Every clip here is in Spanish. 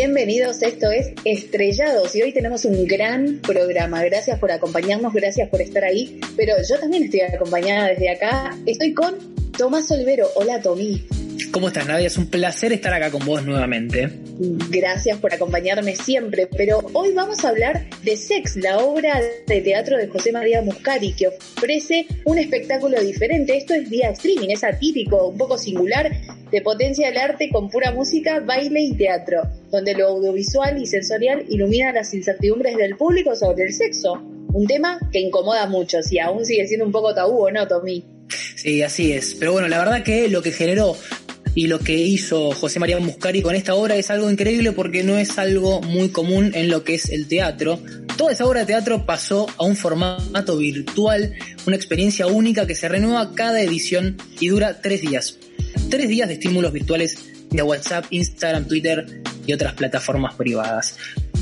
Bienvenidos, esto es Estrellados y hoy tenemos un gran programa. Gracias por acompañarnos, gracias por estar ahí, pero yo también estoy acompañada desde acá. Estoy con Tomás Olvero. Hola, Tomí. ¿Cómo estás, Nadia? Es un placer estar acá con vos nuevamente. Gracias por acompañarme siempre, pero hoy vamos a hablar de Sex, la obra de teatro de José María Muscari, que ofrece un espectáculo diferente. Esto es vía streaming, es atípico, un poco singular, de potencia del arte con pura música, baile y teatro, donde lo audiovisual y sensorial ilumina las incertidumbres del público sobre el sexo. Un tema que incomoda mucho, si aún sigue siendo un poco tabú, ¿o no, Tommy? Sí, así es. Pero bueno, la verdad que lo que generó y lo que hizo José María Muscari con esta obra es algo increíble porque no es algo muy común en lo que es el teatro. Toda esa obra de teatro pasó a un formato virtual, una experiencia única que se renueva cada edición y dura tres días. Tres días de estímulos virtuales de WhatsApp, Instagram, Twitter y otras plataformas privadas.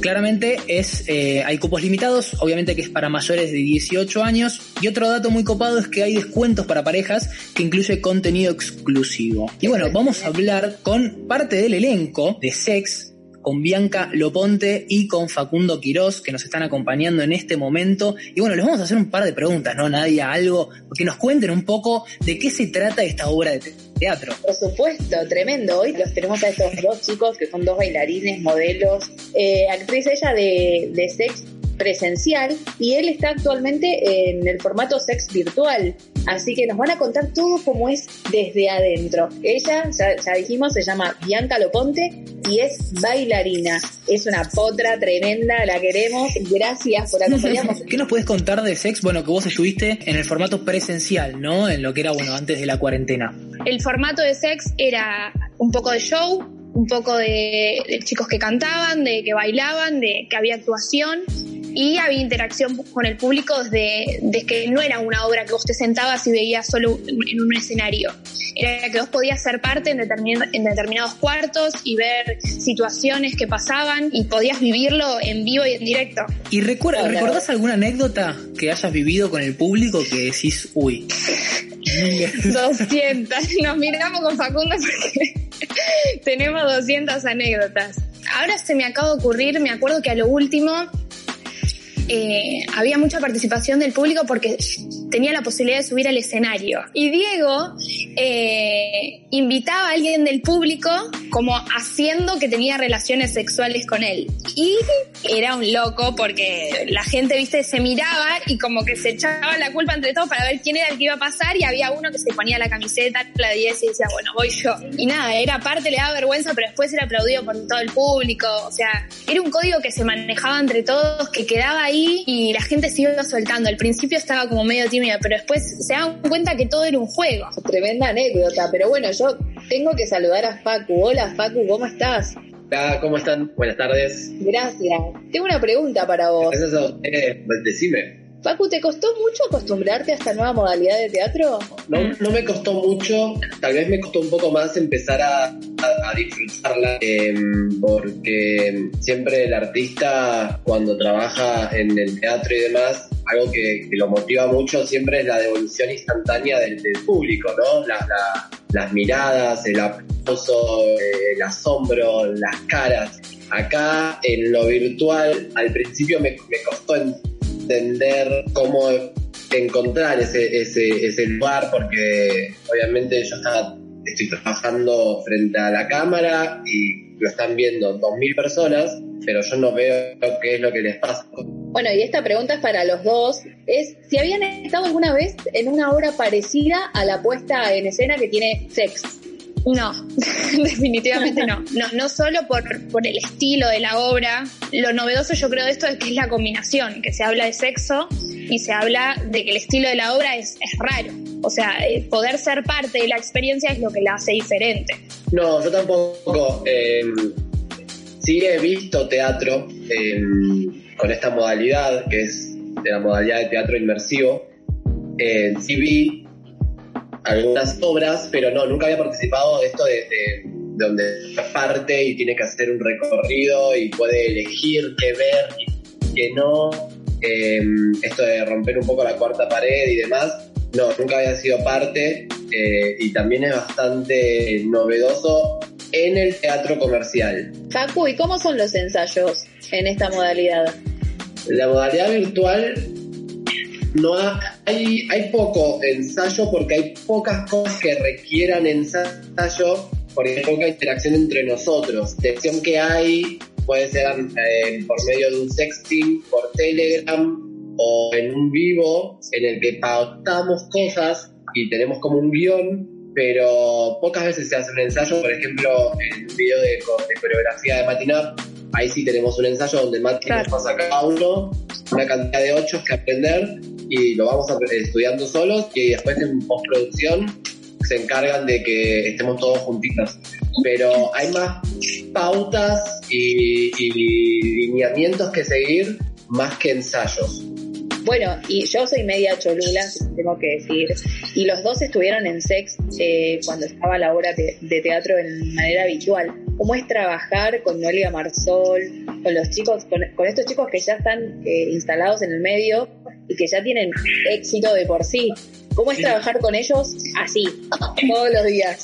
Claramente es, eh, hay cupos limitados, obviamente que es para mayores de 18 años. Y otro dato muy copado es que hay descuentos para parejas que incluye contenido exclusivo. Y bueno, vamos a hablar con parte del elenco de Sex, con Bianca Loponte y con Facundo Quirós, que nos están acompañando en este momento. Y bueno, les vamos a hacer un par de preguntas, ¿no, Nadia? Algo, que nos cuenten un poco de qué se trata esta obra de teatro. Por supuesto, tremendo. Hoy los tenemos a estos dos chicos que son dos bailarines, modelos, eh, actriz ella de, de sex presencial y él está actualmente en el formato sex virtual. Así que nos van a contar todo cómo es desde adentro. Ella, ya, dijimos, se llama Bianca Loponte y es bailarina. Es una potra tremenda, la queremos. Gracias por acompañarnos. ¿Qué nos puedes contar de sex? Bueno, que vos estuviste en el formato presencial, ¿no? En lo que era, bueno, antes de la cuarentena. El formato de sex era un poco de show, un poco de, de chicos que cantaban, de que bailaban, de que había actuación y había interacción con el público desde, que no era una obra que vos te sentabas y veías solo en un escenario. Era que vos podías ser parte en, en determinados cuartos y ver situaciones que pasaban y podías vivirlo en vivo y en directo. ¿Y recuerda, recordás alguna anécdota que hayas vivido con el público que decís, uy? 200. Nos miramos con Facundo porque tenemos 200 anécdotas. Ahora se me acaba de ocurrir, me acuerdo que a lo último eh, había mucha participación del público porque tenía la posibilidad de subir al escenario. Y Diego eh, invitaba a alguien del público como haciendo que tenía relaciones sexuales con él. Y era un loco porque la gente, viste, se miraba y como que se echaba la culpa entre todos para ver quién era el que iba a pasar y había uno que se ponía la camiseta, la 10 y decía, bueno, voy yo. Y nada, era parte, le daba vergüenza, pero después era aplaudido por todo el público. O sea, era un código que se manejaba entre todos, que quedaba ahí y la gente se iba soltando. Al principio estaba como medio tímida, pero después se daban cuenta que todo era un juego. Tremenda anécdota, pero bueno, yo tengo que saludar a Facu. Hola Facu, ¿cómo estás? Hola, ¿cómo están? Buenas tardes. Gracias. Tengo una pregunta para vos. Gracias a Decime. Facu, ¿te costó mucho acostumbrarte a esta nueva modalidad de teatro? No, no me costó mucho, tal vez me costó un poco más empezar a, disfrutarla, em, porque siempre el artista cuando trabaja en el teatro y demás, algo que, lo motiva mucho siempre es la devolución instantánea del, público, ¿no? las miradas, el aplauso, el asombro, las caras. Acá en lo virtual, al principio me costó entender cómo encontrar ese, ese, ese lugar, porque obviamente yo estaba, estoy trabajando frente a la cámara y lo están viendo 2.000 personas, pero yo no veo qué es lo que les pasa. Bueno, y esta pregunta es para los dos, es si habían estado alguna vez en una obra parecida a la puesta en escena que tiene Sex. No, definitivamente no. no. No solo por, por el estilo de la obra. Lo novedoso yo creo de esto es que es la combinación, que se habla de sexo y se habla de que el estilo de la obra es, es raro. O sea, eh, poder ser parte de la experiencia es lo que la hace diferente. No, yo tampoco. Eh, sí he visto teatro eh, con esta modalidad, que es de la modalidad de teatro inmersivo. Eh, sí vi algunas obras, pero no, nunca había participado de esto de, de, de donde parte y tiene que hacer un recorrido y puede elegir qué ver y qué no. Eh, esto de romper un poco la cuarta pared y demás. No, nunca había sido parte eh, y también es bastante novedoso en el teatro comercial. Facu, ¿y cómo son los ensayos en esta modalidad? La modalidad virtual no ha- hay, hay poco ensayo porque hay pocas cosas que requieran ensayo porque hay poca interacción entre nosotros. La interacción que hay puede ser eh, por medio de un sexting, por Telegram o en un vivo en el que pautamos cosas y tenemos como un guion, pero pocas veces se hace un ensayo. Por ejemplo, en un video de, de coreografía de Matinap, ahí sí tenemos un ensayo donde Mati Claro. nos pasa a cada uno una cantidad de ochos que aprender y lo vamos a- estudiando solos y después en postproducción se encargan de que estemos todos juntitos. Pero hay más pautas y, lineamientos que seguir más que ensayos. Bueno, y yo soy media cholula, tengo que decir. Y los dos estuvieron en Sex eh, cuando estaba la obra de teatro en manera habitual. ¿Cómo es trabajar con Noelia Marsol, con los chicos, con estos chicos que ya están eh, instalados en el medio y que ya tienen éxito de por sí? ¿Cómo es trabajar con ellos así, todos los días?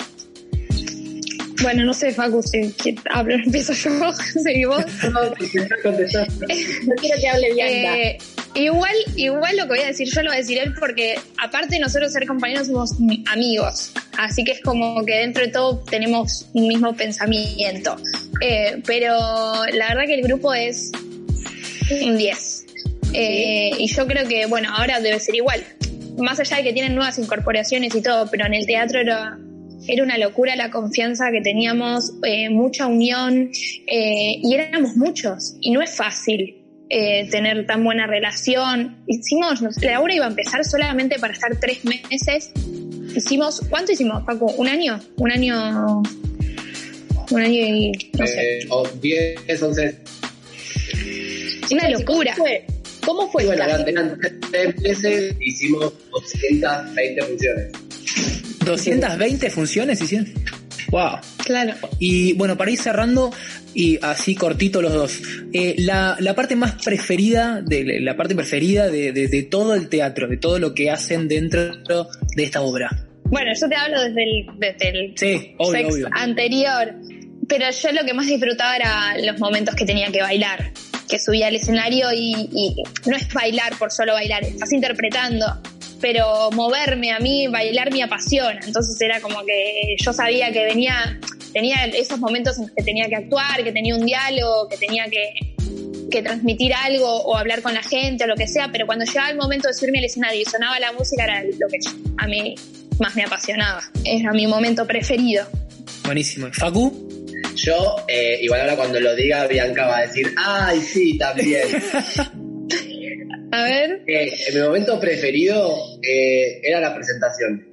Bueno, no sé, Facu, si hablo, empiezo yo, seguí vos. No quiero que hable Bianca. Eh, igual, igual lo que voy a decir yo lo voy a decir él porque aparte de nosotros ser compañeros somos amigos, así que es como que dentro de todo tenemos un mismo pensamiento. Eh, pero la verdad que el grupo es un 10. Eh, y yo creo que, bueno, ahora debe ser igual. Más allá de que tienen nuevas incorporaciones y todo, pero en el teatro era, era una locura la confianza que teníamos, eh, mucha unión, eh, y éramos muchos, y no es fácil eh, tener tan buena relación. Hicimos, no sé, la obra iba a empezar solamente para estar tres meses. Hicimos, ¿cuánto hicimos, Paco? ¿Un año? Un año. Un año y. no sé. Eh, o 10, 11. una locura. ¿Cómo fue, ¿Cómo fue el bueno, casting? eran tres meses, hicimos 220 funciones. 220 funciones hicieron. Wow. Claro. Y bueno, para ir cerrando, y así cortito los dos, eh, la, la parte más preferida, de, la parte preferida de, de- de todo el teatro, de todo lo que hacen dentro de esta obra. Bueno, yo te hablo desde el, desde el Sí, obvio, sex obvio. anterior. Pero yo lo que más disfrutaba era los momentos que tenía que bailar. Que subía al escenario y, y no es bailar por solo bailar, estás interpretando. Pero moverme a mí, bailar me apasiona. Entonces era como que yo sabía que venía, tenía esos momentos en los que tenía que actuar, que tenía un diálogo, que tenía que, que transmitir algo o hablar con la gente o lo que sea. Pero cuando llegaba el momento de subirme al escenario y sonaba la música, era lo que a mí más me apasionaba. Era mi momento preferido. Buenísimo. Facu, Yo, eh, igual ahora cuando lo diga, Bianca va a decir, ¡ay, sí, también! A ver. Eh, mi momento preferido eh, era la presentación.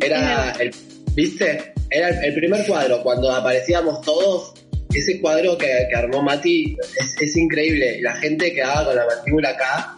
Era el, ¿viste? Era el, el primer cuadro, cuando aparecíamos todos, ese cuadro que, que armó Mati es, es increíble. La gente quedaba con la mandíbula acá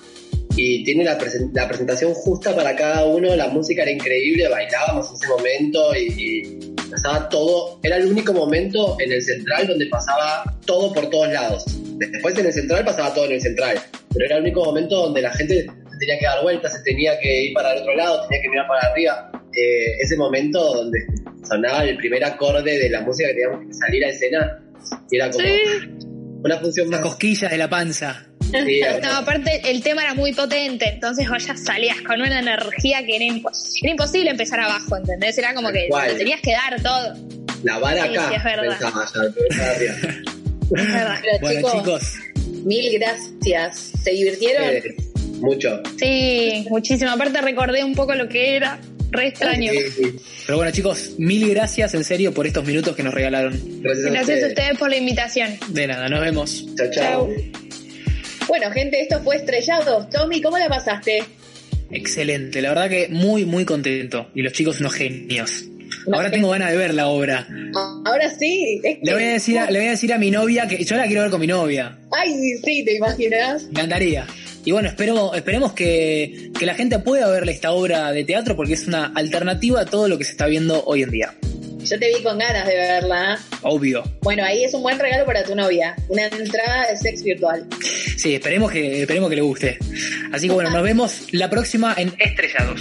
y tiene la, presen- la presentación justa para cada uno, la música era increíble, bailábamos en ese momento y, y pasaba todo. Era el único momento en el central donde pasaba todo por todos lados. Después en el central pasaba todo en el central, pero era el único momento donde la gente se tenía que dar vueltas, se tenía que ir para el otro lado, tenía que mirar para arriba. Eh, ese momento donde sonaba el primer acorde de la música que teníamos que salir a escena, y era como una función las más. cosquillas de la panza. Sí, era- No, aparte el tema era muy potente, entonces vos ya salías con una energía que era, impos- era imposible empezar abajo, ¿entendés? Era como que te tenías que dar todo. la vara Sí, acá, sí, es verdad. pensaba ya, pero estaba arriba. Es verdad. Pero Bueno, chicos, chicos, mil gracias. ¿Se divirtieron? Eh, mucho. Sí, muchísimo. Aparte recordé un poco lo que era. Re extraño. Sí, sí. pero bueno chicos, mil gracias en serio por estos minutos que nos regalaron. Gracias, Gracias a ustedes por la invitación. De nada, nos vemos. Chao, chao. Bueno, gente, esto fue Estrellados. Tommy, ¿cómo la pasaste? Excelente, la verdad que muy, muy contento. Y los chicos unos genios. Ahora tengo ganas de ver la obra. Ahora sí. le, voy a decir a, le voy a decir a mi novia que yo la quiero ver con mi novia. Ay, sí, te imaginas. Me encantaría. Y bueno, espero, esperemos que, que la gente pueda ver esta obra de teatro porque es una alternativa a todo lo que se está viendo hoy en día. Yo te vi con ganas de verla. Obvio. Bueno, ahí es un buen regalo para tu novia. Una entrada de sex virtual. Sí, esperemos que, esperemos que le guste. Así que bueno, nos vemos la próxima en Estrellados.